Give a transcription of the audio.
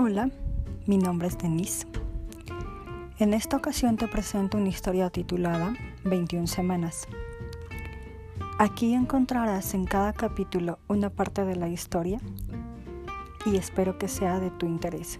Hola, mi nombre es Denise. En esta ocasión te presento una historia titulada 21 semanas. Aquí encontrarás en cada capítulo una parte de la historia y espero que sea de tu interés.